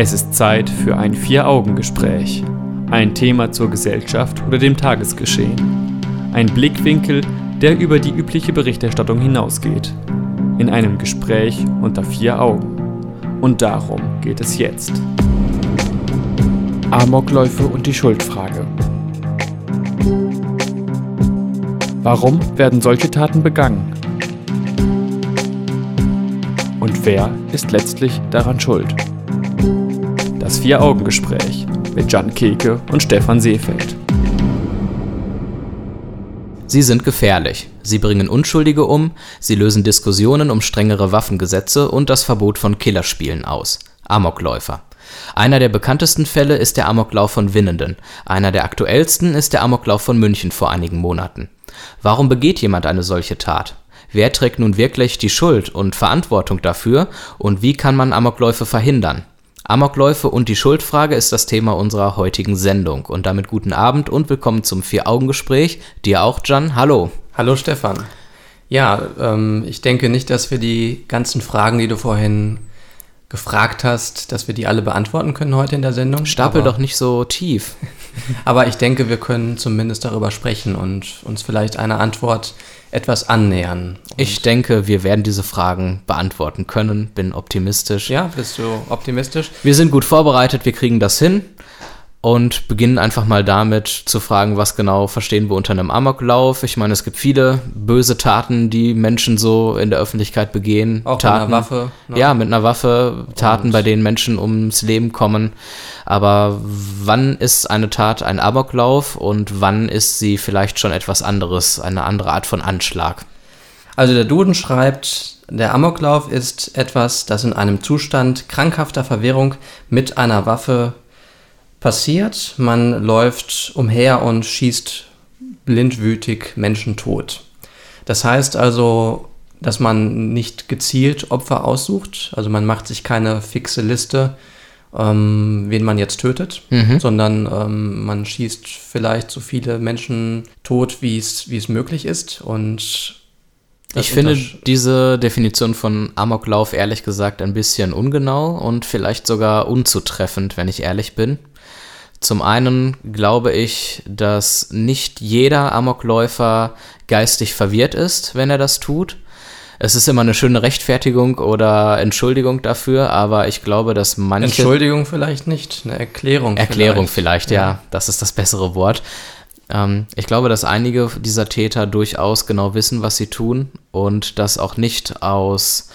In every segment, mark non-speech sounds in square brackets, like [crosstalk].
Es ist Zeit für ein Vier-Augen-Gespräch. Ein Thema zur Gesellschaft oder dem Tagesgeschehen. Ein Blickwinkel, der über die übliche Berichterstattung hinausgeht. In einem Gespräch unter vier Augen. Und darum geht es jetzt. Amokläufe und die Schuldfrage. Warum werden solche Taten begangen? Und wer ist letztlich daran schuld? Das Vier-Augen-Gespräch mit Jan Keke und Stefan Seefeld. Sie sind gefährlich. Sie bringen Unschuldige um, sie lösen Diskussionen um strengere Waffengesetze und das Verbot von Killerspielen aus. Amokläufer. Einer der bekanntesten Fälle ist der Amoklauf von Winnenden. Einer der aktuellsten ist der Amoklauf von München vor einigen Monaten. Warum begeht jemand eine solche Tat? Wer trägt nun wirklich die Schuld und Verantwortung dafür und wie kann man Amokläufe verhindern? Amokläufe und die Schuldfrage ist das Thema unserer heutigen Sendung. Und damit guten Abend und willkommen zum Vier-Augen-Gespräch. Dir auch, Jan. Hallo. Hallo, Stefan. Ja, ähm, ich denke nicht, dass wir die ganzen Fragen, die du vorhin gefragt hast, dass wir die alle beantworten können heute in der Sendung. Stapel aber, doch nicht so tief. [laughs] aber ich denke, wir können zumindest darüber sprechen und uns vielleicht eine Antwort etwas annähern. Ich denke, wir werden diese Fragen beantworten können. Bin optimistisch. Ja, bist du optimistisch? Wir sind gut vorbereitet, wir kriegen das hin und beginnen einfach mal damit zu fragen, was genau verstehen wir unter einem Amoklauf. Ich meine, es gibt viele böse Taten, die Menschen so in der Öffentlichkeit begehen. Auch Taten, mit einer Waffe. Ne? Ja, mit einer Waffe, Taten, und bei denen Menschen ums Leben kommen. Aber wann ist eine Tat ein Amoklauf und wann ist sie vielleicht schon etwas anderes, eine andere Art von Anschlag? Also der Duden schreibt, der Amoklauf ist etwas, das in einem Zustand krankhafter Verwirrung mit einer Waffe passiert. Man läuft umher und schießt blindwütig Menschen tot. Das heißt also, dass man nicht gezielt Opfer aussucht, also man macht sich keine fixe Liste, ähm, wen man jetzt tötet, mhm. sondern ähm, man schießt vielleicht so viele Menschen tot, wie es möglich ist und ich finde diese Definition von Amoklauf ehrlich gesagt ein bisschen ungenau und vielleicht sogar unzutreffend, wenn ich ehrlich bin. Zum einen glaube ich, dass nicht jeder Amokläufer geistig verwirrt ist, wenn er das tut. Es ist immer eine schöne Rechtfertigung oder Entschuldigung dafür, aber ich glaube, dass manche. Entschuldigung vielleicht nicht, eine Erklärung. Erklärung vielleicht, vielleicht ja. ja. Das ist das bessere Wort. Ähm, ich glaube, dass einige dieser Täter durchaus genau wissen, was sie tun und das auch nicht aus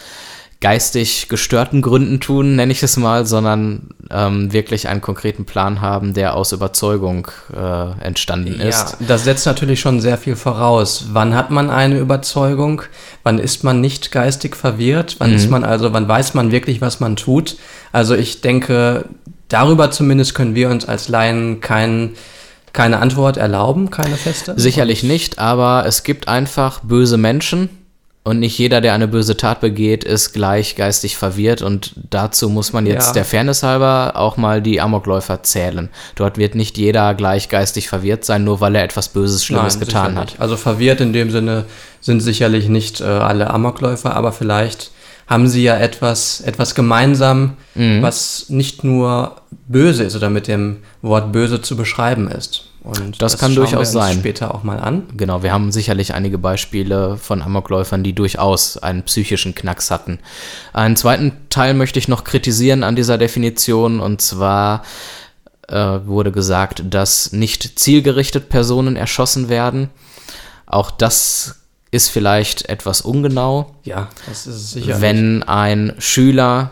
geistig gestörten Gründen tun, nenne ich es mal, sondern ähm, wirklich einen konkreten Plan haben, der aus Überzeugung äh, entstanden ist. Ja, das setzt natürlich schon sehr viel voraus. Wann hat man eine Überzeugung? Wann ist man nicht geistig verwirrt? Wann mhm. ist man also, wann weiß man wirklich, was man tut? Also ich denke, darüber zumindest können wir uns als Laien keinen keine Antwort erlauben, keine feste? Sicherlich nicht, aber es gibt einfach böse Menschen, und nicht jeder, der eine böse Tat begeht, ist gleich geistig verwirrt. Und dazu muss man jetzt ja. der Fairness halber auch mal die Amokläufer zählen. Dort wird nicht jeder gleich geistig verwirrt sein, nur weil er etwas Böses, Schlimmes Nein, getan hat. Also verwirrt in dem Sinne sind sicherlich nicht äh, alle Amokläufer, aber vielleicht haben sie ja etwas, etwas gemeinsam, mhm. was nicht nur böse ist oder mit dem Wort böse zu beschreiben ist. Und das, das kann durchaus sein. Später auch mal an. Genau, wir haben sicherlich einige Beispiele von Amokläufern, die durchaus einen psychischen Knacks hatten. Einen zweiten Teil möchte ich noch kritisieren an dieser Definition und zwar äh, wurde gesagt, dass nicht zielgerichtet Personen erschossen werden. Auch das ist vielleicht etwas ungenau. Ja, das ist sicher. Wenn ein Schüler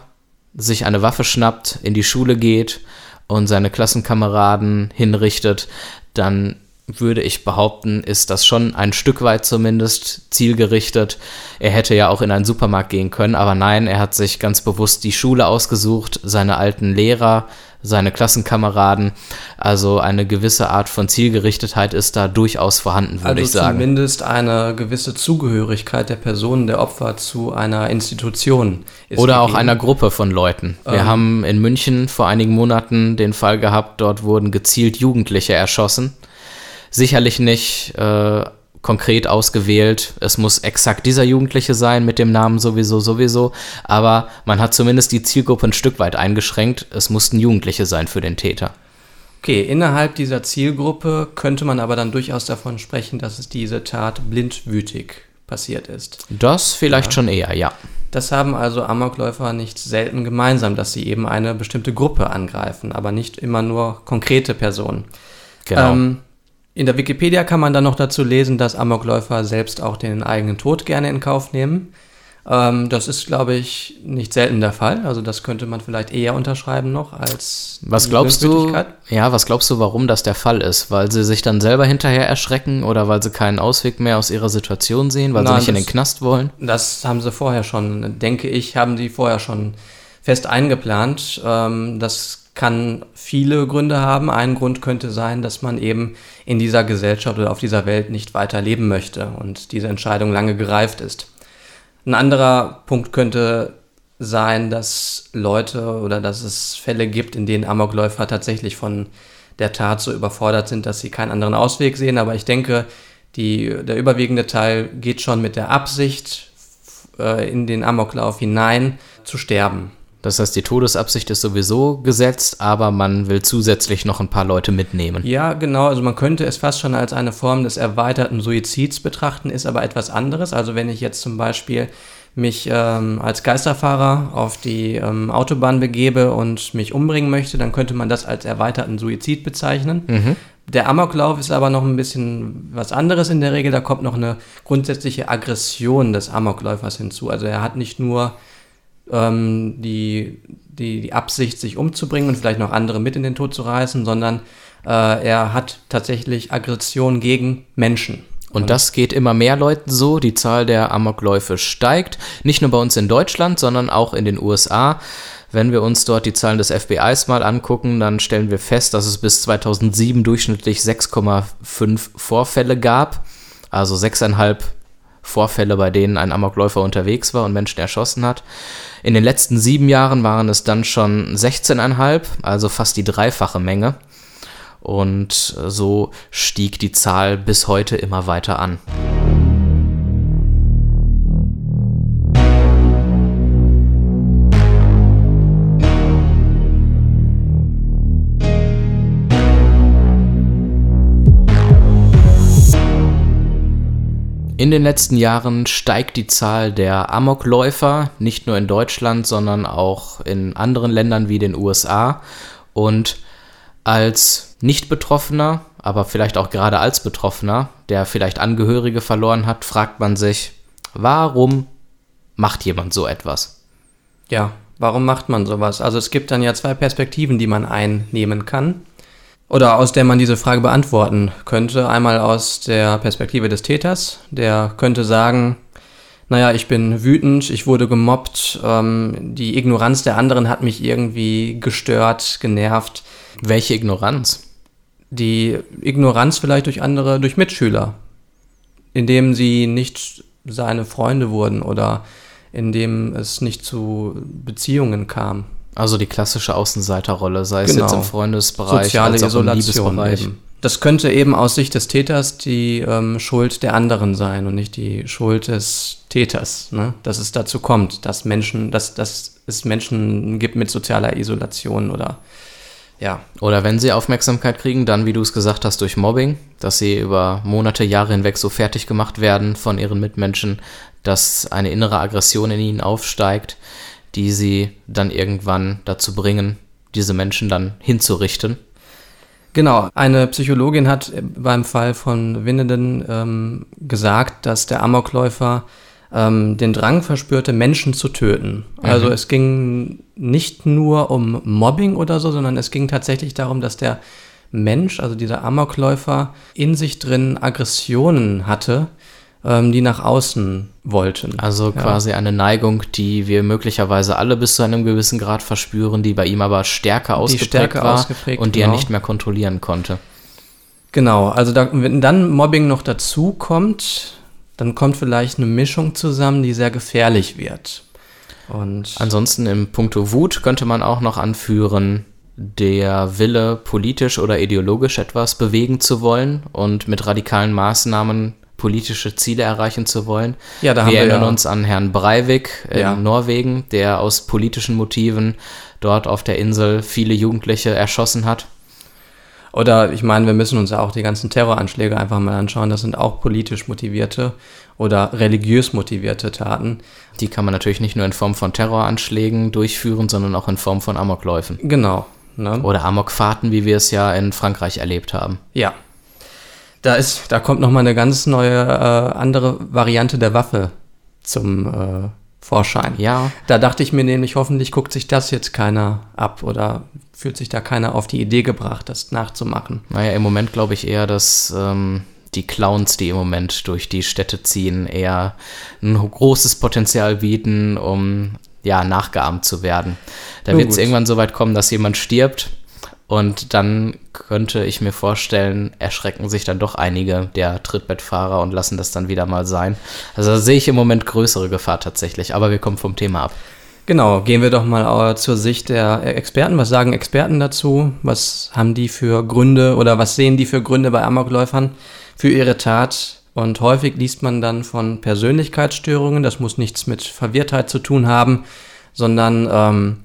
sich eine Waffe schnappt, in die Schule geht und seine Klassenkameraden hinrichtet, dann würde ich behaupten, ist das schon ein Stück weit zumindest zielgerichtet. Er hätte ja auch in einen Supermarkt gehen können, aber nein, er hat sich ganz bewusst die Schule ausgesucht, seine alten Lehrer, seine Klassenkameraden. Also eine gewisse Art von Zielgerichtetheit ist da durchaus vorhanden, würde also ich sagen. Zumindest eine gewisse Zugehörigkeit der Personen, der Opfer zu einer Institution. Oder gegeben. auch einer Gruppe von Leuten. Wir ähm. haben in München vor einigen Monaten den Fall gehabt, dort wurden gezielt Jugendliche erschossen. Sicherlich nicht äh, konkret ausgewählt, es muss exakt dieser Jugendliche sein mit dem Namen sowieso, sowieso, aber man hat zumindest die Zielgruppe ein Stück weit eingeschränkt, es mussten Jugendliche sein für den Täter. Okay, innerhalb dieser Zielgruppe könnte man aber dann durchaus davon sprechen, dass es diese Tat blindwütig passiert ist. Das vielleicht ja. schon eher, ja. Das haben also Amokläufer nicht selten gemeinsam, dass sie eben eine bestimmte Gruppe angreifen, aber nicht immer nur konkrete Personen. Genau. Ähm, in der Wikipedia kann man dann noch dazu lesen, dass Amokläufer selbst auch den eigenen Tod gerne in Kauf nehmen. Ähm, das ist, glaube ich, nicht selten der Fall. Also das könnte man vielleicht eher unterschreiben noch als Was glaubst du? Ja, was glaubst du, warum das der Fall ist? Weil sie sich dann selber hinterher erschrecken oder weil sie keinen Ausweg mehr aus ihrer Situation sehen, weil Na, sie nicht das, in den Knast wollen? Das haben sie vorher schon, denke ich, haben die vorher schon fest eingeplant. Ähm, das kann viele Gründe haben. Ein Grund könnte sein, dass man eben in dieser Gesellschaft oder auf dieser Welt nicht weiter leben möchte und diese Entscheidung lange gereift ist. Ein anderer Punkt könnte sein, dass Leute oder dass es Fälle gibt, in denen Amokläufer tatsächlich von der Tat so überfordert sind, dass sie keinen anderen Ausweg sehen. Aber ich denke, die, der überwiegende Teil geht schon mit der Absicht, äh, in den Amoklauf hinein zu sterben. Das heißt, die Todesabsicht ist sowieso gesetzt, aber man will zusätzlich noch ein paar Leute mitnehmen. Ja, genau. Also man könnte es fast schon als eine Form des erweiterten Suizids betrachten, ist aber etwas anderes. Also wenn ich jetzt zum Beispiel mich ähm, als Geisterfahrer auf die ähm, Autobahn begebe und mich umbringen möchte, dann könnte man das als erweiterten Suizid bezeichnen. Mhm. Der Amoklauf ist aber noch ein bisschen was anderes in der Regel. Da kommt noch eine grundsätzliche Aggression des Amokläufers hinzu. Also er hat nicht nur ähm, die, die, die Absicht, sich umzubringen und vielleicht noch andere mit in den Tod zu reißen, sondern äh, er hat tatsächlich Aggression gegen Menschen. Und das geht immer mehr Leuten so. Die Zahl der Amokläufe steigt. Nicht nur bei uns in Deutschland, sondern auch in den USA. Wenn wir uns dort die Zahlen des FBIs mal angucken, dann stellen wir fest, dass es bis 2007 durchschnittlich 6,5 Vorfälle gab. Also 6,5 Vorfälle, bei denen ein Amokläufer unterwegs war und Menschen erschossen hat. In den letzten sieben Jahren waren es dann schon 16,5, also fast die dreifache Menge. Und so stieg die Zahl bis heute immer weiter an. In den letzten Jahren steigt die Zahl der Amokläufer, nicht nur in Deutschland, sondern auch in anderen Ländern wie den USA. Und als Nicht-Betroffener, aber vielleicht auch gerade als Betroffener, der vielleicht Angehörige verloren hat, fragt man sich, warum macht jemand so etwas? Ja, warum macht man sowas? Also es gibt dann ja zwei Perspektiven, die man einnehmen kann oder aus der man diese Frage beantworten könnte. Einmal aus der Perspektive des Täters, der könnte sagen, naja, ich bin wütend, ich wurde gemobbt, ähm, die Ignoranz der anderen hat mich irgendwie gestört, genervt. Welche Ignoranz? Die Ignoranz vielleicht durch andere, durch Mitschüler, indem sie nicht seine Freunde wurden oder indem es nicht zu Beziehungen kam. Also die klassische Außenseiterrolle, sei genau. es jetzt im Freundesbereich, soziale als auch Isolation im Eben. Das könnte eben aus Sicht des Täters die ähm, Schuld der anderen sein und nicht die Schuld des Täters, ne? dass es dazu kommt, dass Menschen, dass, dass es Menschen gibt mit sozialer Isolation oder ja. Oder wenn sie Aufmerksamkeit kriegen, dann, wie du es gesagt hast, durch Mobbing, dass sie über Monate, Jahre hinweg so fertig gemacht werden von ihren Mitmenschen, dass eine innere Aggression in ihnen aufsteigt die sie dann irgendwann dazu bringen, diese Menschen dann hinzurichten. Genau, eine Psychologin hat beim Fall von Winnenden ähm, gesagt, dass der Amokläufer ähm, den Drang verspürte, Menschen zu töten. Also mhm. es ging nicht nur um Mobbing oder so, sondern es ging tatsächlich darum, dass der Mensch, also dieser Amokläufer, in sich drin Aggressionen hatte, die nach außen wollten. Also quasi ja. eine Neigung, die wir möglicherweise alle bis zu einem gewissen Grad verspüren, die bei ihm aber stärker ausgeprägt stärker war ausgeprägt, und die genau. er nicht mehr kontrollieren konnte. Genau, also da, wenn dann Mobbing noch dazu kommt, dann kommt vielleicht eine Mischung zusammen, die sehr gefährlich wird. Und Ansonsten im Punkto Wut könnte man auch noch anführen, der Wille, politisch oder ideologisch etwas bewegen zu wollen und mit radikalen Maßnahmen politische Ziele erreichen zu wollen. Ja, da wir haben wir erinnern ja- uns an Herrn Breivik in Ja. Norwegen, der aus politischen Motiven dort auf der Insel viele Jugendliche erschossen hat. Oder ich meine, wir müssen uns ja auch die ganzen Terroranschläge einfach mal anschauen. Das sind auch politisch motivierte oder religiös motivierte Taten. Die kann man natürlich nicht nur in Form von Terroranschlägen durchführen, sondern auch in Form von Amokläufen. Genau. Ne? Oder Amokfahrten, wie wir es ja in Frankreich erlebt haben. Ja. Da ist, da kommt noch mal eine ganz neue äh, andere Variante der Waffe zum äh, Vorschein. Ja, Da dachte ich mir nämlich, hoffentlich guckt sich das jetzt keiner ab oder fühlt sich da keiner auf die Idee gebracht, das nachzumachen. naja, im Moment glaube ich eher, dass ähm, die Clowns, die im Moment durch die Städte ziehen, eher ein großes Potenzial bieten, um ja, nachgeahmt zu werden. Da wird es irgendwann so weit kommen, dass jemand stirbt und dann könnte ich mir vorstellen, erschrecken sich dann doch einige der Trittbettfahrer und lassen das dann wieder mal sein. Also sehe ich im Moment größere Gefahr tatsächlich, aber wir kommen vom Thema ab. Genau, gehen wir doch mal äh, zur Sicht der Experten. Was sagen Experten dazu? Was haben die für Gründe oder was sehen die für Gründe bei Amokläufern für ihre Tat? Und häufig liest man dann von Persönlichkeitsstörungen. Das muss nichts mit Verwirrtheit zu tun haben, sondern ähm,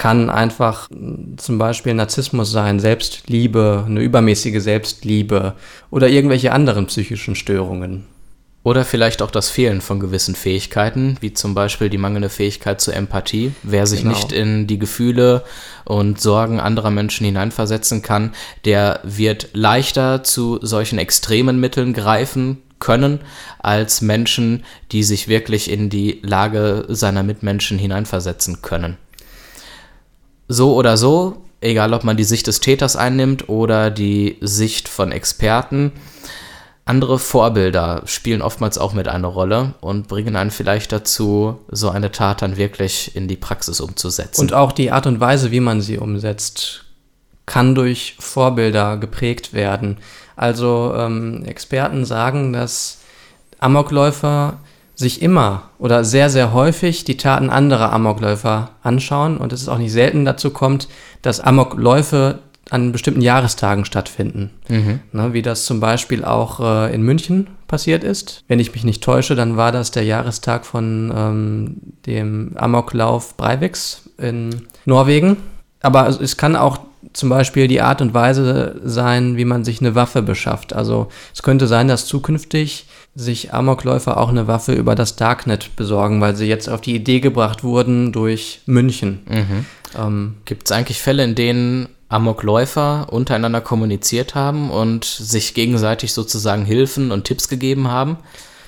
kann einfach mh, zum Beispiel Narzissmus sein, Selbstliebe, eine übermäßige Selbstliebe oder irgendwelche anderen psychischen Störungen. Oder vielleicht auch das Fehlen von gewissen Fähigkeiten, wie zum Beispiel die mangelnde Fähigkeit zur Empathie. Wer sich Genau. nicht in die Gefühle und Sorgen anderer Menschen hineinversetzen kann, der wird leichter zu solchen extremen Mitteln greifen können, als Menschen, die sich wirklich in die Lage seiner Mitmenschen hineinversetzen können. So oder so, egal ob man die Sicht des Täters einnimmt oder die Sicht von Experten, andere Vorbilder spielen oftmals auch mit eine Rolle und bringen einen vielleicht dazu, so eine Tat dann wirklich in die Praxis umzusetzen. Und auch die Art und Weise, wie man sie umsetzt, kann durch Vorbilder geprägt werden. Also ähm, Experten sagen, dass Amokläufer sich immer oder sehr, sehr häufig die Taten anderer Amokläufer anschauen und es ist auch nicht selten dazu kommt, dass Amokläufe an bestimmten Jahrestagen stattfinden. Ne, wie das zum Beispiel auch äh, in München passiert ist. Wenn ich mich nicht täusche, dann war das der Jahrestag von ähm, dem Amoklauf Breiviks in Norwegen. Aber es- es kann auch zum Beispiel die Art und Weise sein, wie man sich eine Waffe beschafft. Also es könnte sein, dass zukünftig sich Amokläufer auch eine Waffe über das Darknet besorgen, weil sie jetzt auf die Idee gebracht wurden durch München. Ähm, Gibt es eigentlich Fälle, in denen Amokläufer untereinander kommuniziert haben und sich gegenseitig sozusagen Hilfen und Tipps gegeben haben,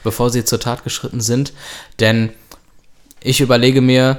bevor sie zur Tat geschritten sind? Denn ich überlege mir,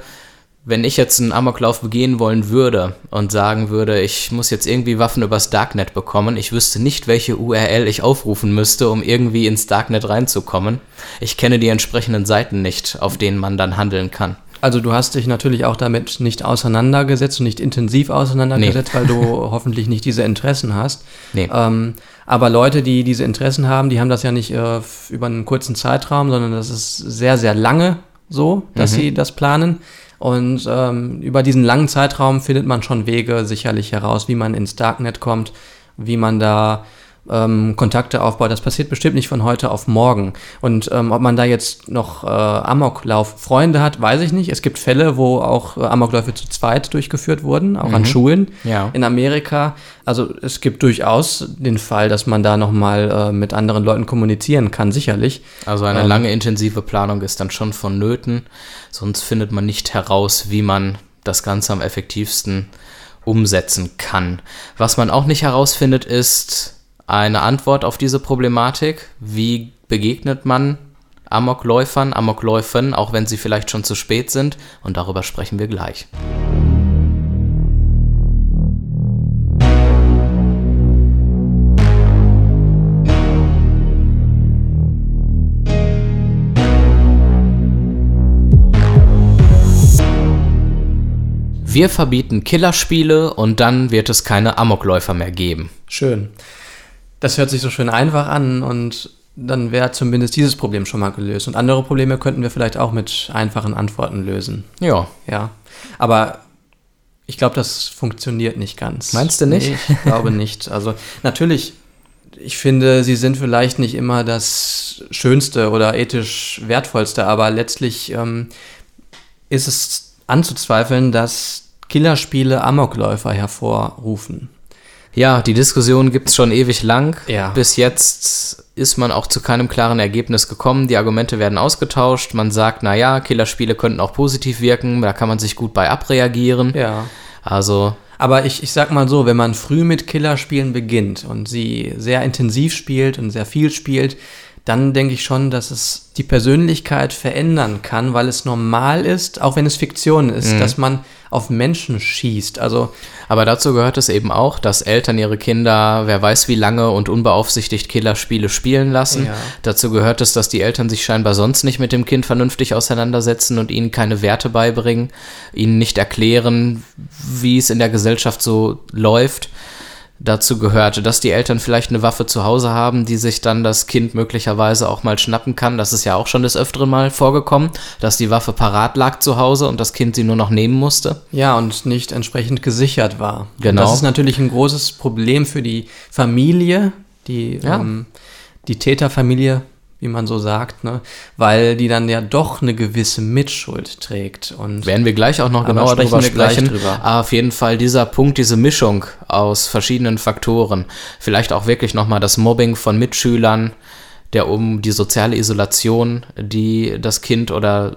wenn ich jetzt einen Amoklauf begehen wollen würde und sagen würde, ich muss jetzt irgendwie Waffen übers Darknet bekommen, ich wüsste nicht, welche URL ich aufrufen müsste, um irgendwie ins Darknet reinzukommen. Ich kenne die entsprechenden Seiten nicht, auf denen man dann handeln kann. Also du hast dich natürlich auch damit nicht auseinandergesetzt und nicht intensiv auseinandergesetzt, weil du [laughs] hoffentlich nicht diese Interessen hast. Nee. Ähm, aber Leute, die diese Interessen haben, die haben das ja nicht äh, über einen kurzen Zeitraum, sondern das ist sehr, sehr lange so, dass sie das planen. Und ähm, über diesen langen Zeitraum findet man schon Wege sicherlich heraus, wie man ins Darknet kommt, wie man da ähm, Kontakte aufbaut. Das passiert bestimmt nicht von heute auf morgen. Und ähm, ob man da jetzt noch äh, Amoklauf-Freunde hat, weiß ich nicht. Es gibt Fälle, wo auch äh, Amokläufe zu zweit durchgeführt wurden, auch an Schulen Ja. in Amerika. Also es gibt durchaus den Fall, dass man da nochmal äh, mit anderen Leuten kommunizieren kann, sicherlich. Also eine Ähm. lange intensive Planung ist dann schon vonnöten, sonst findet man nicht heraus, wie man das Ganze am effektivsten umsetzen kann. Was man auch nicht herausfindet, ist eine Antwort auf diese Problematik. Wie begegnet man Amokläufern, Amokläufen, auch wenn sie vielleicht schon zu spät sind? Und darüber sprechen wir gleich. Wir verbieten Killerspiele und dann wird es keine Amokläufer mehr geben. Schön. Das hört sich so schön einfach an und dann wäre zumindest dieses Problem schon mal gelöst. Und andere Probleme könnten wir vielleicht auch mit einfachen Antworten lösen. Ja, Ja. Aber ich glaube, das funktioniert nicht ganz. Meinst du nicht? Nee, ich glaube nicht. Also natürlich ich finde, sie sind vielleicht nicht immer das Schönste oder ethisch Wertvollste, aber letztlich ähm, ist es anzuzweifeln, dass Killerspiele Amokläufer hervorrufen. Ja, die Diskussion gibt es schon ewig lang. Ja. Bis jetzt ist man auch zu keinem klaren Ergebnis gekommen. Die Argumente werden ausgetauscht. Man sagt, naja, Killerspiele könnten auch positiv wirken, da kann man sich gut bei abreagieren. Ja. Also Aber ich, ich sag mal so, wenn man früh mit Killerspielen beginnt und sie sehr intensiv spielt und sehr viel spielt, dann denke ich schon, dass es die Persönlichkeit verändern kann, weil es normal ist, auch wenn es Fiktion ist, dass man auf Menschen schießt. Also Aber dazu gehört es eben auch, dass Eltern ihre Kinder, wer weiß wie lange und unbeaufsichtigt Killerspiele spielen lassen. Ja. Dazu gehört es, dass die Eltern sich scheinbar sonst nicht mit dem Kind vernünftig auseinandersetzen und ihnen keine Werte beibringen, ihnen nicht erklären, wie es in der Gesellschaft so läuft. Dazu gehörte, dass die Eltern vielleicht eine Waffe zu Hause haben, die sich dann das Kind möglicherweise auch mal schnappen kann. Das ist ja auch schon des Öfteren mal vorgekommen, dass die Waffe parat lag zu Hause und das Kind sie nur noch nehmen musste. Ja, und nicht entsprechend gesichert war. Genau. Und das ist natürlich ein großes Problem für die Familie, die, Ja. ähm, die Täterfamilie, wie man so sagt, ne? weil die dann ja doch eine gewisse Mitschuld trägt. Und Werden wir gleich auch noch genauer drüber gleich sprechen. drüber. Aber auf jeden Fall dieser Punkt, diese Mischung aus verschiedenen Faktoren, vielleicht auch wirklich nochmal das Mobbing von Mitschülern, der um die soziale Isolation, die das Kind oder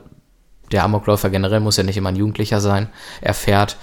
der Amokläufer generell muss ja nicht immer ein Jugendlicher sein, erfährt.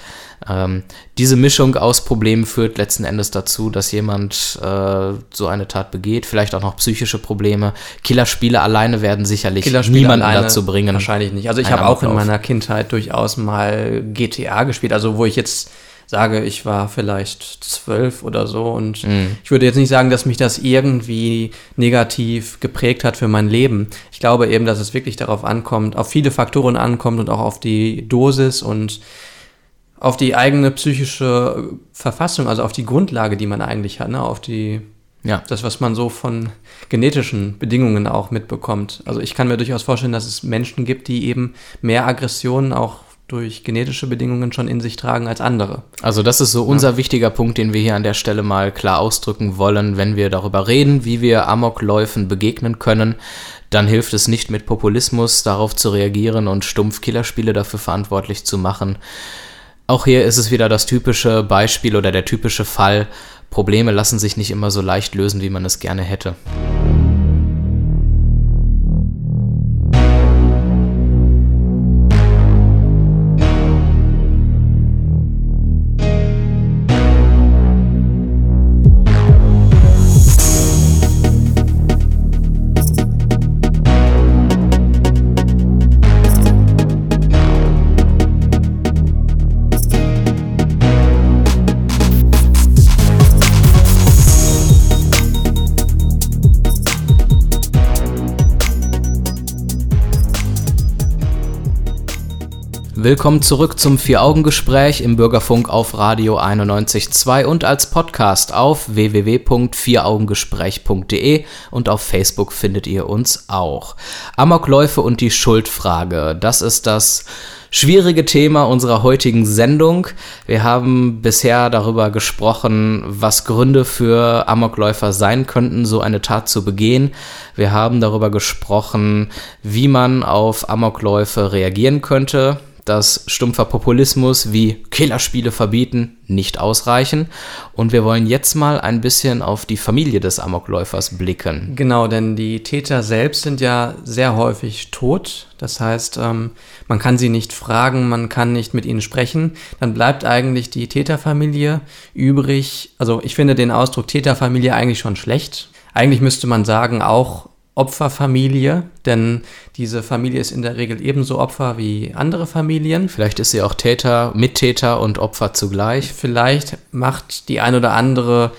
Ähm, diese Mischung aus Problemen führt letzten Endes dazu, dass jemand äh, so eine Tat begeht, vielleicht auch noch psychische Probleme. Killerspiele alleine werden sicherlich Killerspiele niemanden alleine dazu bringen. Wahrscheinlich nicht. Also ich habe auch in meiner Kindheit durchaus mal GTA gespielt, also wo ich jetzt sage, ich war vielleicht zwölf oder so und Mhm. ich würde jetzt nicht sagen, dass mich das irgendwie negativ geprägt hat für mein Leben. Ich glaube eben, dass es wirklich darauf ankommt, auf viele Faktoren ankommt und auch auf die Dosis und auf die eigene psychische Verfassung, also auf die Grundlage, die man eigentlich hat, ne? auf die Ja. das, was man so von genetischen Bedingungen auch mitbekommt. Also ich kann mir durchaus vorstellen, dass es Menschen gibt, die eben mehr Aggressionen auch durch genetische Bedingungen schon in sich tragen als andere. Also das ist so unser wichtiger Punkt, den wir hier an der Stelle mal klar ausdrücken wollen. Wenn wir darüber reden, wie wir Amokläufen begegnen können, dann hilft es nicht mit Populismus darauf zu reagieren und stumpf Killerspiele dafür verantwortlich zu machen. Auch hier ist es wieder das typische Beispiel oder der typische Fall. Probleme lassen sich nicht immer so leicht lösen, wie man es gerne hätte. Willkommen zurück zum Vier-Augen-Gespräch im Bürgerfunk auf Radio 91.2 und als Podcast auf www.vieraugengespräch.de und auf Facebook findet ihr uns auch. Amokläufe und die Schuldfrage, das ist das schwierige Thema unserer heutigen Sendung. Wir haben bisher darüber gesprochen, was Gründe für Amokläufer sein könnten, so eine Tat zu begehen. Wir haben darüber gesprochen, wie man auf Amokläufe reagieren könnte dass stumpfer Populismus wie Killerspiele verbieten nicht ausreichen. Und wir wollen jetzt mal ein bisschen auf die Familie des Amokläufers blicken. Genau, denn die Täter selbst sind ja sehr häufig tot. Das heißt, ähm, man kann sie nicht fragen, man kann nicht mit ihnen sprechen. Dann bleibt eigentlich die Täterfamilie übrig. Also ich finde den Ausdruck Täterfamilie eigentlich schon schlecht. Eigentlich müsste man sagen, auch Opferfamilie, denn diese Familie ist in der Regel ebenso Opfer wie andere Familien. Vielleicht ist sie auch Täter, Mittäter und Opfer zugleich. Vielleicht macht die ein oder andere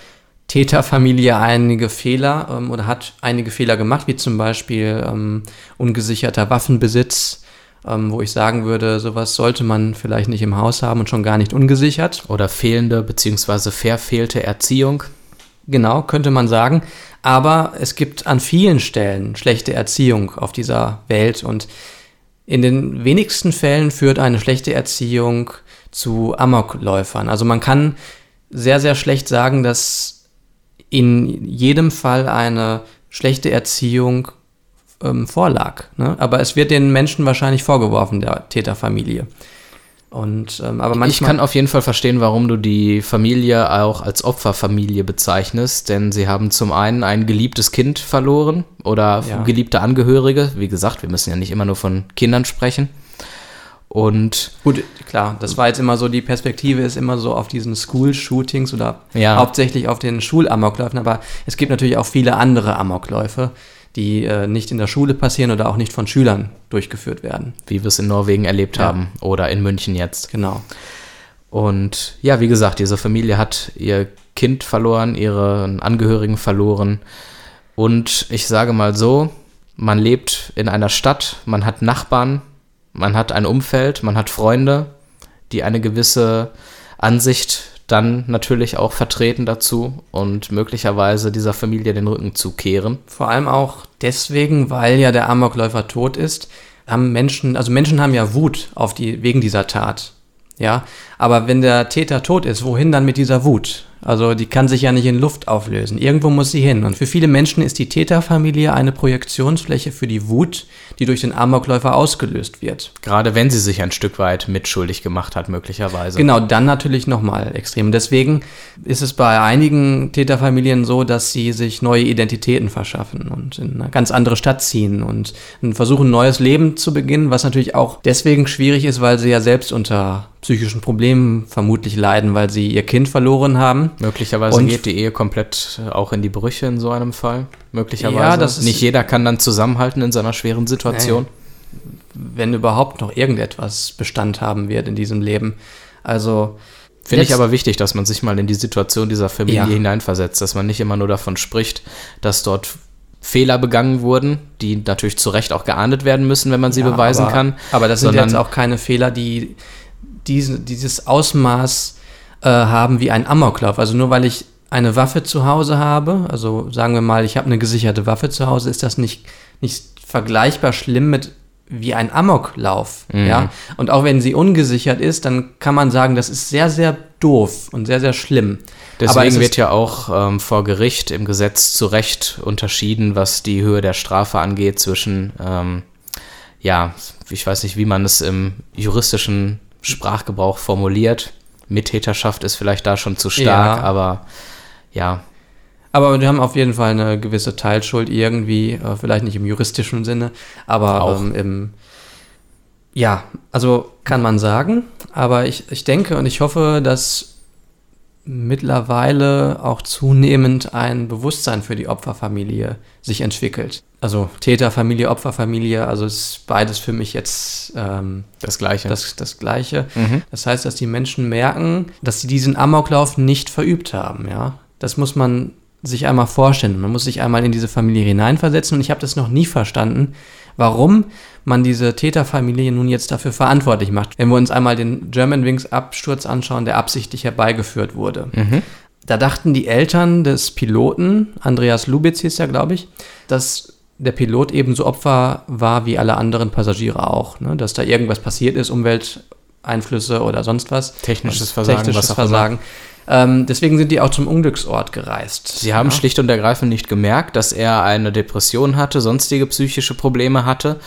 Täterfamilie einige Fehler ähm, oder hat einige Fehler gemacht, wie zum Beispiel ähm, ungesicherter Waffenbesitz, ähm, wo ich sagen würde, sowas sollte man vielleicht nicht im Haus haben und schon gar nicht ungesichert. Oder fehlende bzw. verfehlte Erziehung. Genau, könnte man sagen. Aber es gibt an vielen Stellen schlechte Erziehung auf dieser Welt und in den wenigsten Fällen führt eine schlechte Erziehung zu Amokläufern. Also man kann sehr, sehr schlecht sagen, dass in jedem Fall eine schlechte Erziehung ähm, vorlag. Ne? Aber es wird den Menschen wahrscheinlich vorgeworfen, der Täterfamilie. Und, ähm, aber manchmal, ich kann auf jeden Fall verstehen, warum du die Familie auch als Opferfamilie bezeichnest, denn sie haben zum einen ein geliebtes Kind verloren oder Ja. geliebte Angehörige. Wie gesagt, wir müssen ja nicht immer nur von Kindern sprechen. Und Gut, klar, das war jetzt immer so, die Perspektive ist immer so auf diesen School-Shootings oder Ja. hauptsächlich auf den Schulamokläufen, aber es gibt natürlich auch viele andere Amokläufe, die äh, nicht in der Schule passieren oder auch nicht von Schülern durchgeführt werden. wie wir es in Norwegen erlebt Ja. haben oder in München jetzt. Genau. Und ja, wie gesagt, diese Familie hat ihr Kind verloren, ihren Angehörigen verloren. Und ich sage mal so, man lebt in einer Stadt, man hat Nachbarn, man hat ein Umfeld, man hat Freunde, die eine gewisse Ansicht dann natürlich auch vertreten dazu und möglicherweise dieser Familie den Rücken zukehren. Vor allem auch deswegen, weil ja der Amokläufer tot ist, haben Menschen, also Menschen haben ja Wut auf die, wegen dieser Tat. Ja, aber wenn der Täter tot ist, wohin dann mit dieser Wut? Also die kann sich ja nicht in Luft auflösen. Irgendwo muss sie hin. Und für viele Menschen ist die Täterfamilie eine Projektionsfläche für die Wut, die durch den Amokläufer ausgelöst wird. Gerade wenn sie sich ein Stück weit mitschuldig gemacht hat, möglicherweise. Genau, dann natürlich nochmal extrem. Deswegen ist es bei einigen Täterfamilien so, dass sie sich neue Identitäten verschaffen und in eine ganz andere Stadt ziehen und versuchen, ein neues Leben zu beginnen, was natürlich auch deswegen schwierig ist, weil sie ja selbst unter psychischen Problemen vermutlich leiden, weil sie ihr Kind verloren haben. Möglicherweise Und- geht die Ehe komplett äh, auch in die Brüche in so einem Fall. Möglicherweise. Ja, das ist- Nicht jeder kann dann zusammenhalten in seiner schweren Situation. wenn überhaupt noch irgendetwas Bestand haben wird in diesem Leben. Also Finde ich aber wichtig, dass man sich mal in die Situation dieser Familie Ja. hineinversetzt, dass man nicht immer nur davon spricht, dass dort Fehler begangen wurden, die natürlich zu Recht auch geahndet werden müssen, wenn man sie Ja, beweisen aber, kann. Aber das sind jetzt auch keine Fehler, die diese, dieses Ausmaß äh, haben wie ein Amoklauf. Also nur weil ich eine Waffe zu Hause habe, also sagen wir mal, ich habe eine gesicherte Waffe zu Hause, ist das nicht, nicht vergleichbar schlimm mit wie ein Amoklauf. Mhm. Ja? Und auch wenn sie ungesichert ist, dann kann man sagen, das ist sehr, sehr doof und sehr, sehr schlimm. Deswegen wird ja auch ähm, vor Gericht im Gesetz zu Recht unterschieden, was die Höhe der Strafe angeht zwischen, ähm, ja, ich weiß nicht, wie man es im juristischen Sprachgebrauch formuliert. Mittäterschaft ist vielleicht da schon zu stark, Ja. aber ja, Aber wir haben auf jeden Fall eine gewisse Teilschuld irgendwie, äh, vielleicht nicht im juristischen Sinne, aber Auch. ähm, im ja, also kann man sagen, aber ich, ich denke und ich hoffe, dass mittlerweile auch zunehmend ein Bewusstsein für die Opferfamilie sich entwickelt. Also Täterfamilie, Opferfamilie, also ist beides für mich jetzt ähm, das Gleiche. das, das Gleiche. Mhm. Das heißt, dass die Menschen merken, dass sie diesen Amoklauf nicht verübt haben, ja. Das muss man sich einmal vorstellen. Man muss sich einmal in diese Familie hineinversetzen und ich habe das noch nie verstanden, warum man diese Täterfamilie nun jetzt dafür verantwortlich macht. Wenn wir uns einmal den Germanwings Absturz anschauen, der absichtlich herbeigeführt wurde. Mhm. Da dachten die Eltern des Piloten, Andreas Lubitz hieß er, glaube ich, dass der Pilot ebenso Opfer war wie alle anderen Passagiere auch. Ne? Dass da irgendwas passiert ist, Umwelteinflüsse oder sonst was. Technisches Versagen, Technisches was auch. Versagen. Ähm, deswegen sind die auch zum Unglücksort gereist. Sie haben ja? schlicht und ergreifend nicht gemerkt, dass er eine Depression hatte, sonstige psychische Probleme hatte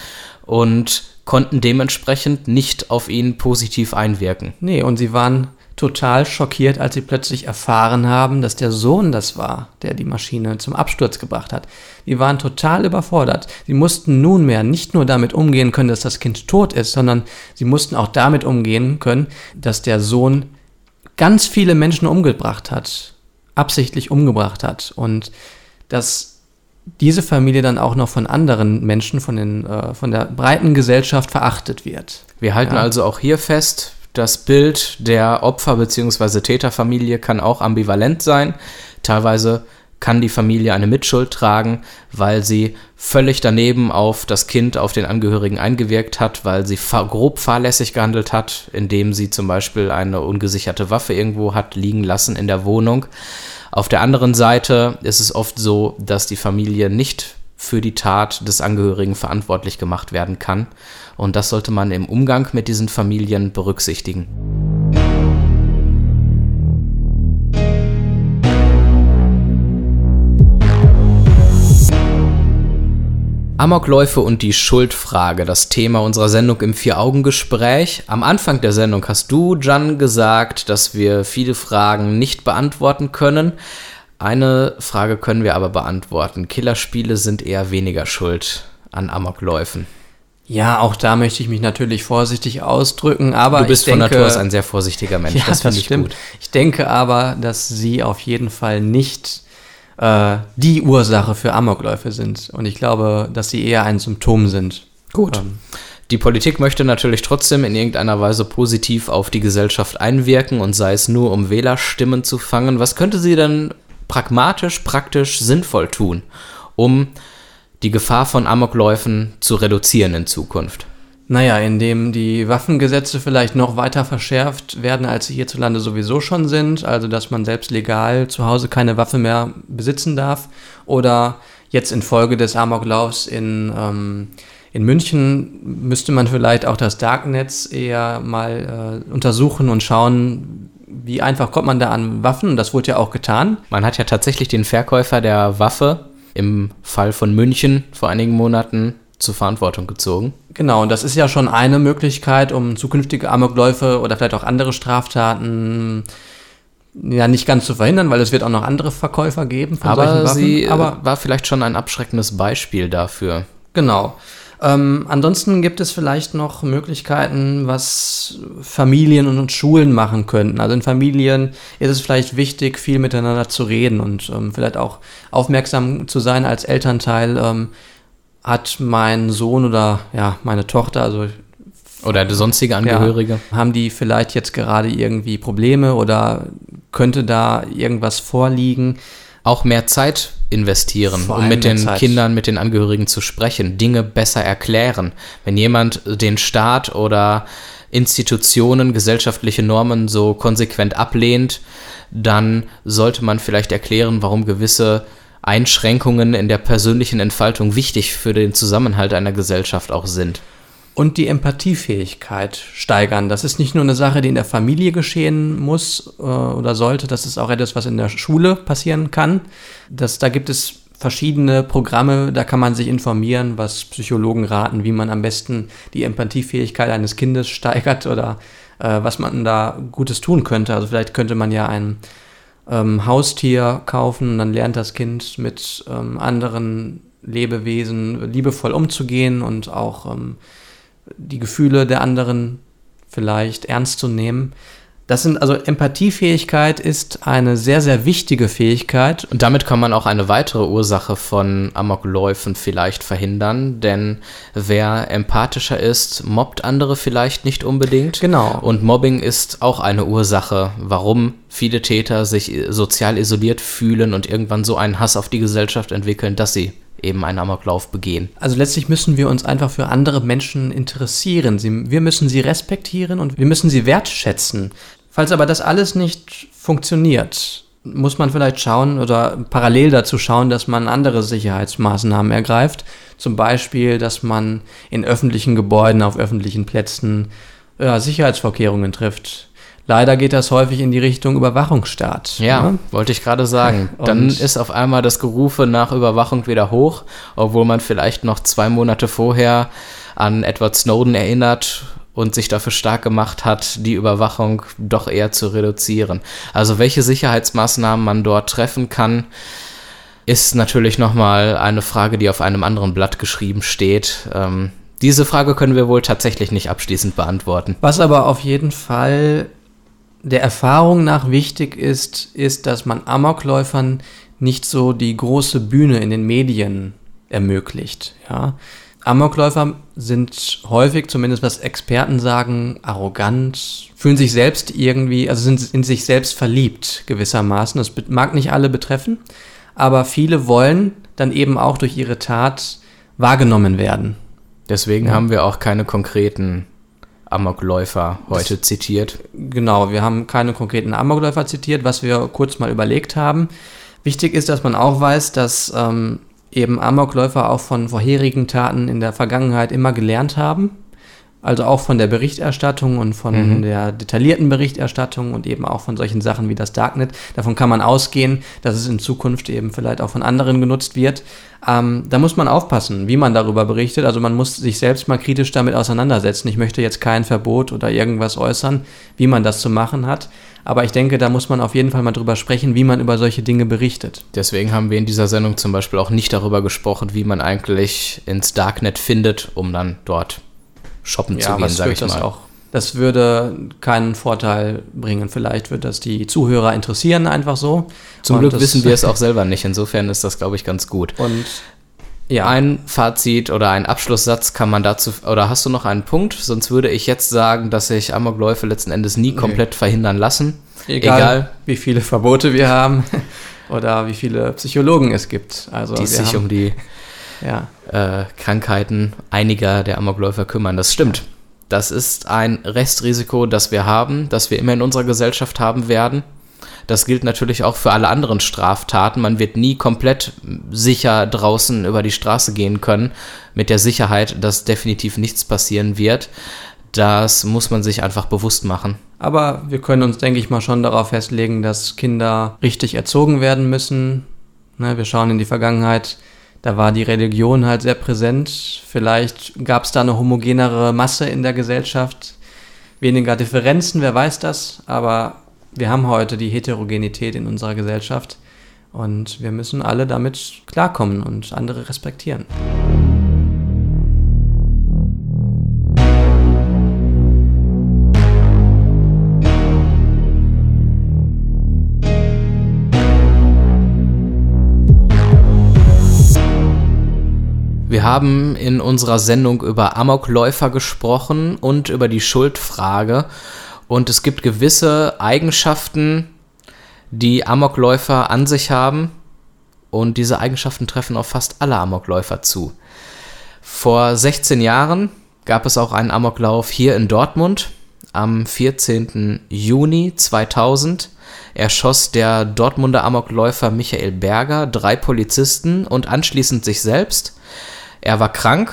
und konnten dementsprechend nicht auf ihn positiv einwirken. Nee, und sie waren total schockiert, als sie plötzlich erfahren haben, dass der Sohn das war, der die Maschine zum Absturz gebracht hat. Die waren total überfordert. Sie mussten nunmehr nicht nur damit umgehen können, dass das Kind tot ist, sondern sie mussten auch damit umgehen können, dass der Sohn ganz viele Menschen umgebracht hat, absichtlich umgebracht hat und dass diese Familie dann auch noch von anderen Menschen, von, den, äh, von der breiten Gesellschaft verachtet wird. Wir halten Ja. also auch hier fest, das Bild der Opfer- bzw. Täterfamilie kann auch ambivalent sein. Teilweise kann die Familie eine Mitschuld tragen, weil sie völlig daneben auf das Kind, auf den Angehörigen eingewirkt hat, weil sie grob fahrlässig gehandelt hat, indem sie zum Beispiel eine ungesicherte Waffe irgendwo hat liegen lassen in der Wohnung. Auf der anderen Seite ist es oft so, dass die Familie nicht für die Tat des Angehörigen verantwortlich gemacht werden kann. Und das sollte man im Umgang mit diesen Familien berücksichtigen. Amokläufe und die Schuldfrage, das Thema unserer Sendung im Vier-Augen-Gespräch. Am Anfang der Sendung hast du, Jan, gesagt, dass wir viele Fragen nicht beantworten können. Eine Frage können wir aber beantworten. Killerspiele sind eher weniger schuld an Amokläufen. Ja, auch da möchte ich mich natürlich vorsichtig ausdrücken, aber du bist denke, von Natur aus ein sehr vorsichtiger Mensch. Ja, das, das finde ich stimmt. gut. Ich denke aber, dass sie auf jeden Fall nicht äh, die Ursache für Amokläufe sind. Und ich glaube, dass sie eher ein Symptom sind. Gut. Ähm, Die Politik möchte natürlich trotzdem in irgendeiner Weise positiv auf die Gesellschaft einwirken und sei es nur, um Wählerstimmen zu fangen. Was könnte sie denn pragmatisch, praktisch, sinnvoll tun, um die Gefahr von Amokläufen zu reduzieren in Zukunft? Naja, indem die Waffengesetze vielleicht noch weiter verschärft werden, als sie hierzulande sowieso schon sind. Also, dass man selbst legal zu Hause keine Waffe mehr besitzen darf. Oder jetzt infolge des Amoklaufs in, ähm, in München müsste man vielleicht auch das Darknetz eher mal äh, untersuchen und schauen, wie einfach kommt man da an Waffen. Das wurde ja auch getan. Man hat ja tatsächlich den Verkäufer der Waffe im Fall von München vor einigen Monaten zur Verantwortung gezogen. Genau, und das ist ja schon eine Möglichkeit, um zukünftige Amokläufe oder vielleicht auch andere Straftaten ja nicht ganz zu verhindern, weil es wird auch noch andere Verkäufer geben von solchen Aber Waffen. sie äh, Aber war vielleicht schon ein abschreckendes Beispiel dafür. genau. Ähm, ansonsten gibt es vielleicht noch Möglichkeiten, was Familien und Schulen machen könnten. Also in Familien ist es vielleicht wichtig, viel miteinander zu reden und ähm, vielleicht auch aufmerksam zu sein als Elternteil. Ähm, hat mein Sohn oder ja meine Tochter, also Oder sonstige Angehörige. ja, haben die vielleicht jetzt gerade irgendwie Probleme oder könnte da irgendwas vorliegen? auch mehr Zeit investieren, um mit den Zeit. Kindern, mit den Angehörigen zu sprechen, Dinge besser erklären. Wenn jemand den Staat oder Institutionen, gesellschaftliche Normen so konsequent ablehnt, dann sollte man vielleicht erklären, warum gewisse Einschränkungen in der persönlichen Entfaltung wichtig für den Zusammenhalt einer Gesellschaft auch sind. Und die Empathiefähigkeit steigern. Das ist nicht nur eine Sache, die in der Familie geschehen muss äh, oder sollte, das ist auch etwas, was in der Schule passieren kann. Das, da gibt es verschiedene Programme, da kann man sich informieren, was Psychologen raten, wie man am besten die Empathiefähigkeit eines Kindes steigert oder äh, was man da Gutes tun könnte. Also vielleicht könnte man ja ein ähm, Haustier kaufen und dann lernt das Kind mit ähm, anderen Lebewesen liebevoll umzugehen und auch ähm, die Gefühle der anderen vielleicht ernst zu nehmen. Das sind also Empathiefähigkeit ist eine sehr, sehr wichtige Fähigkeit. Und damit kann man auch eine weitere Ursache von Amokläufen vielleicht verhindern, denn wer empathischer ist, mobbt andere vielleicht nicht unbedingt. Genau. Und Mobbing ist auch eine Ursache, warum viele Täter sich sozial isoliert fühlen und irgendwann so einen Hass auf die Gesellschaft entwickeln, dass sie eben einen Amoklauf begehen. Also letztlich müssen wir uns einfach für andere Menschen interessieren. Sie, wir müssen sie respektieren und wir müssen sie wertschätzen. Falls aber das alles nicht funktioniert, muss man vielleicht schauen oder parallel dazu schauen, dass man andere Sicherheitsmaßnahmen ergreift. Zum Beispiel, dass man in öffentlichen Gebäuden, auf öffentlichen Plätzen ja, Sicherheitsvorkehrungen trifft. Leider geht das häufig in die Richtung Überwachungsstaat. Ja, ne? wollte ich gerade sagen. [laughs] Und- Dann ist auf einmal das Gerufe nach Überwachung wieder hoch, obwohl man vielleicht noch zwei Monate vorher an Edward Snowden erinnert und sich dafür stark gemacht hat, die Überwachung doch eher zu reduzieren. Also welche Sicherheitsmaßnahmen man dort treffen kann, ist natürlich nochmal eine Frage, die auf einem anderen Blatt geschrieben steht. Ähm, diese Frage können wir wohl tatsächlich nicht abschließend beantworten. Was aber auf jeden Fall der Erfahrung nach wichtig ist, ist, dass man Amokläufern nicht so die große Bühne in den Medien ermöglicht. Ja? Amokläufer sind häufig, zumindest was Experten sagen, arrogant, fühlen sich selbst irgendwie, also sind in sich selbst verliebt gewissermaßen. Das mag nicht alle betreffen, aber viele wollen dann eben auch durch ihre Tat wahrgenommen werden. Deswegen Ja. haben wir auch keine konkreten Amokläufer heute zitiert. Genau, wir haben keine konkreten Amokläufer zitiert, was wir kurz mal überlegt haben. Wichtig ist, dass man auch weiß, dass ähm, eben Amokläufer auch von vorherigen Taten in der Vergangenheit immer gelernt haben. Also auch von der Berichterstattung und von mhm. der detaillierten Berichterstattung und eben auch von solchen Sachen wie das Darknet. Davon kann man ausgehen, dass es in Zukunft eben vielleicht auch von anderen genutzt wird. Ähm, da muss man aufpassen, wie man darüber berichtet. Also man muss sich selbst mal kritisch damit auseinandersetzen. Ich möchte jetzt kein Verbot oder irgendwas äußern, wie man das zu machen hat. Aber ich denke, da muss man auf jeden Fall mal drüber sprechen, wie man über solche Dinge berichtet. Deswegen haben wir in dieser Sendung zum Beispiel auch nicht darüber gesprochen, wie man eigentlich ins Darknet findet, um dann dort shoppen ja, zu gehen, sage ich das mal. Auch, das würde keinen Vorteil bringen. Vielleicht wird das die Zuhörer interessieren, einfach so. Zum und Glück wissen wir es [laughs] auch selber nicht. Insofern ist das, glaube ich, ganz gut. Und ja. Ein Fazit oder ein Abschlusssatz kann man dazu, oder hast du noch einen Punkt? Sonst würde ich jetzt sagen, dass sich Amokläufe letzten Endes nie nee. komplett verhindern lassen. Egal, Egal, wie viele Verbote wir haben [laughs] oder wie viele Psychologen es gibt. Also die sich um die ja. äh, Krankheiten einiger der Amokläufer kümmern. Das stimmt. Das ist ein Restrisiko, das wir haben, das wir immer in unserer Gesellschaft haben werden. Das gilt natürlich auch für alle anderen Straftaten. Man wird nie komplett sicher draußen über die Straße gehen können, mit der Sicherheit, dass definitiv nichts passieren wird. Das muss man sich einfach bewusst machen. Aber wir können uns, denke ich mal, schon darauf festlegen, dass Kinder richtig erzogen werden müssen. Ne, wir schauen in die Vergangenheit da war die Religion halt sehr präsent. Vielleicht gab es da eine homogenere Masse in der Gesellschaft, weniger Differenzen, wer weiß das, aber wir haben heute die Heterogenität in unserer Gesellschaft und wir müssen alle damit klarkommen und andere respektieren. Wir haben in unserer Sendung über Amokläufer gesprochen und über die Schuldfrage. Und es gibt gewisse Eigenschaften, die Amokläufer an sich haben. Und diese Eigenschaften treffen auf fast alle Amokläufer zu. Vor 16 Jahren gab es auch einen Amoklauf hier in Dortmund. Am 14. Juni 2000 erschoss der Dortmunder Amokläufer Michael Berger drei Polizisten und anschließend sich selbst. Er war krank,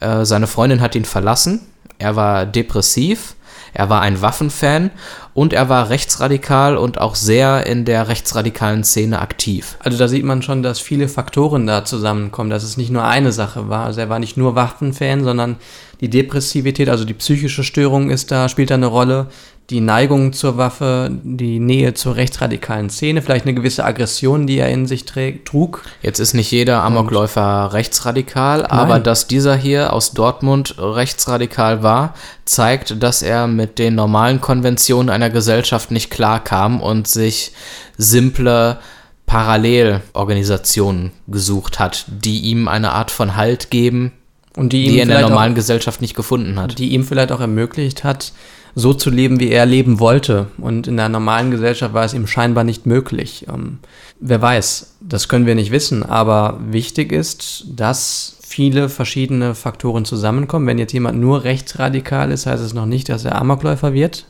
äh, seine Freundin hat ihn verlassen, er war depressiv, er war ein Waffenfan und er war rechtsradikal und auch sehr in der rechtsradikalen Szene aktiv. Also da sieht man schon, dass viele Faktoren da zusammenkommen, dass es nicht nur eine Sache war. Also er war nicht nur Waffenfan, sondern die Depressivität, also die psychische Störung ist da, spielt da eine Rolle die Neigung zur Waffe, die Nähe zur rechtsradikalen Szene, vielleicht eine gewisse Aggression, die er in sich trug. Jetzt ist nicht jeder Amokläufer rechtsradikal, Nein. aber dass dieser hier aus Dortmund rechtsradikal war, zeigt, dass er mit den normalen Konventionen einer Gesellschaft nicht klarkam und sich simple Parallelorganisationen gesucht hat, die ihm eine Art von Halt geben, und die, die er in der normalen auch, Gesellschaft nicht gefunden hat. Die ihm vielleicht auch ermöglicht hat, so zu leben, wie er leben wollte. Und in der normalen Gesellschaft war es ihm scheinbar nicht möglich. Ähm, wer weiß, das können wir nicht wissen, aber wichtig ist, dass viele verschiedene Faktoren zusammenkommen. Wenn jetzt jemand nur rechtsradikal ist, heißt es noch nicht, dass er Amokläufer wird.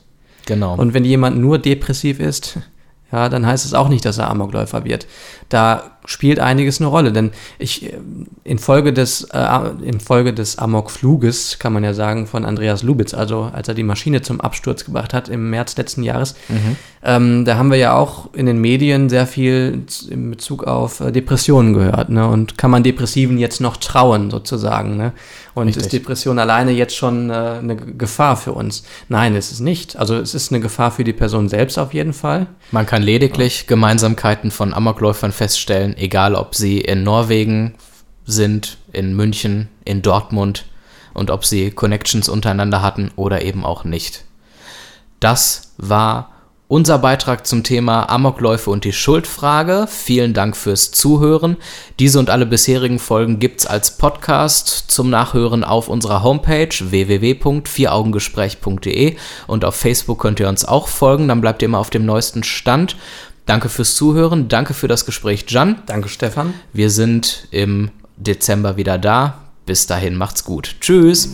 Genau. Und wenn jemand nur depressiv ist, [laughs] ja, dann heißt es auch nicht, dass er Amokläufer wird. Da spielt einiges eine Rolle, denn ich äh, infolge des äh, infolge des Amokfluges kann man ja sagen von Andreas Lubitz, also als er die Maschine zum Absturz gebracht hat im März letzten Jahres, mhm. ähm, da haben wir ja auch in den Medien sehr viel in Bezug auf äh, Depressionen gehört, ne? Und kann man Depressiven jetzt noch trauen sozusagen, ne? Und Richtig. ist Depression alleine jetzt schon äh, eine Gefahr für uns? Nein, ist es nicht. Also es ist eine Gefahr für die Person selbst auf jeden Fall. Man kann lediglich ja. Gemeinsamkeiten von Amokläufern feststellen, egal ob sie in Norwegen sind, in München, in Dortmund und ob sie Connections untereinander hatten oder eben auch nicht. Das war unser Beitrag zum Thema Amokläufe und die Schuldfrage. Vielen Dank fürs Zuhören. Diese und alle bisherigen Folgen gibt's als Podcast zum Nachhören auf unserer Homepage www.vieraugengespräch.de und auf Facebook könnt ihr uns auch folgen, dann bleibt ihr immer auf dem neuesten Stand. Danke fürs Zuhören, danke für das Gespräch, Jan. Danke, Stefan. Wir sind im Dezember wieder da. Bis dahin macht's gut. Tschüss.